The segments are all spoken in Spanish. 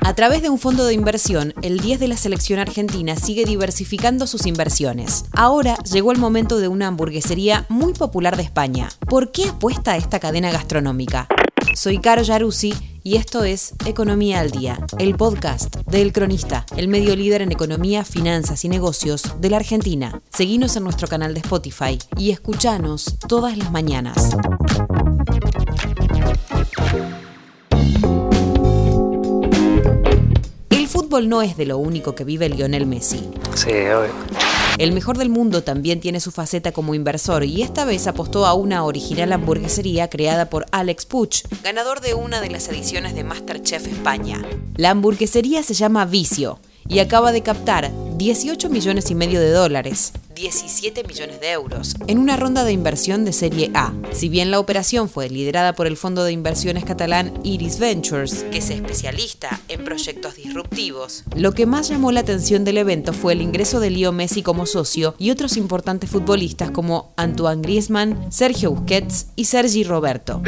A través de un fondo de inversión, el 10 de la selección argentina sigue diversificando sus inversiones. Ahora llegó el momento de una hamburguesería muy popular de España. ¿Por qué apuesta a esta cadena gastronómica? Soy Caro Yaruzzi y esto es Economía al Día, el podcast de El Cronista, el medio líder en economía, finanzas y negocios de la Argentina. Seguinos en nuestro canal de Spotify y escuchanos todas las mañanas. Fútbol no es de lo único que vive Lionel Messi. Sí, obvio. El mejor del mundo también tiene su faceta como inversor y esta vez apostó a una original hamburguesería creada por Alex Puch, ganador de una de las ediciones de Masterchef España. La hamburguesería se llama Vicio y acaba de captar 18 millones y medio de dólares, 17 millones de euros, en una ronda de inversión de Serie A. Si bien la operación fue liderada por el fondo de inversiones catalán Iris Ventures, que es especialista en proyectos disruptivos, lo que más llamó la atención del evento fue el ingreso de Leo Messi como socio y otros importantes futbolistas como Antoine Griezmann, Sergio Busquets y Sergi Roberto.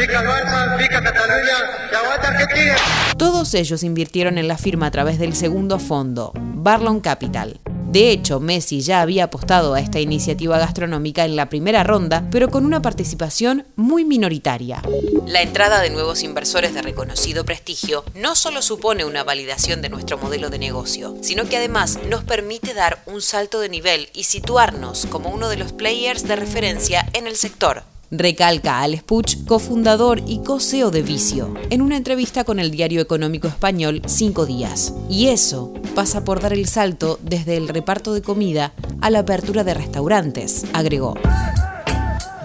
Todos ellos invirtieron en la firma a través del segundo fondo, Barlon Capital. De hecho, Messi ya había apostado a esta iniciativa gastronómica en la primera ronda, pero con una participación muy minoritaria. La entrada de nuevos inversores de reconocido prestigio no solo supone una validación de nuestro modelo de negocio, sino que además nos permite dar un salto de nivel y situarnos como uno de los players de referencia en el sector. Recalca Alex Puch, cofundador y co-CEO de Vicio, en una entrevista con el diario económico español Cinco Días. Y eso pasa por dar el salto desde el reparto de comida a la apertura de restaurantes, agregó.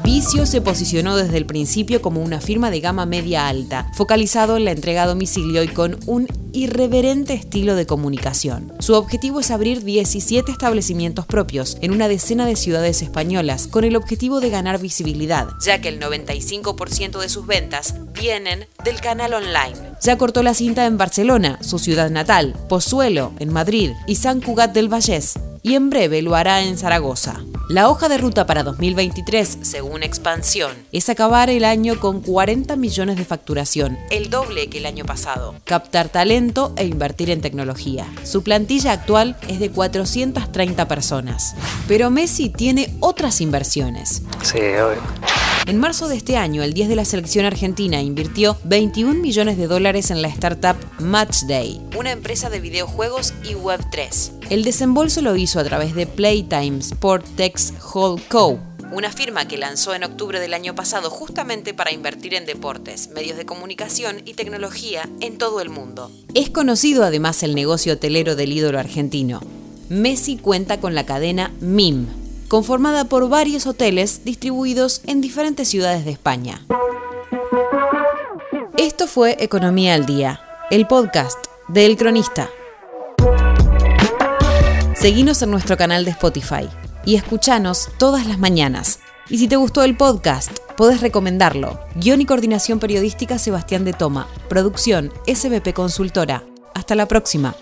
Vicio se posicionó desde el principio como una firma de gama media alta, focalizado en la entrega a domicilio y con un irreverente estilo de comunicación. Su objetivo es abrir 17 establecimientos propios en una decena de ciudades españolas, con el objetivo de ganar visibilidad, ya que el 95% de sus ventas vienen del canal online. Ya cortó la cinta en Barcelona, su ciudad natal, Pozuelo, en Madrid, y San Cugat del Vallés, y en breve lo hará en Zaragoza. La hoja de ruta para 2023, según Expansión, es acabar el año con 40 millones de facturación, el doble que el año pasado, captar talento e invertir en tecnología. Su plantilla actual es de 430 personas. Pero Messi tiene otras inversiones. Sí, obvio. En marzo de este año, el 10 de la selección argentina invirtió 21 millones de dólares en la startup Matchday, una empresa de videojuegos y Web3. El desembolso lo hizo a través de Playtime Sportex Hall Co., una firma que lanzó en octubre del año pasado justamente para invertir en deportes, medios de comunicación y tecnología en todo el mundo. Es conocido además el negocio hotelero del ídolo argentino. Messi cuenta con la cadena MIM, conformada por varios hoteles distribuidos en diferentes ciudades de España. Esto fue Economía al Día, el podcast de El Cronista. Seguinos en nuestro canal de Spotify y escuchanos todas las mañanas. Y si te gustó el podcast, podés recomendarlo. Guión y coordinación periodística Sebastián de Toma. Producción SBP Consultora. Hasta la próxima.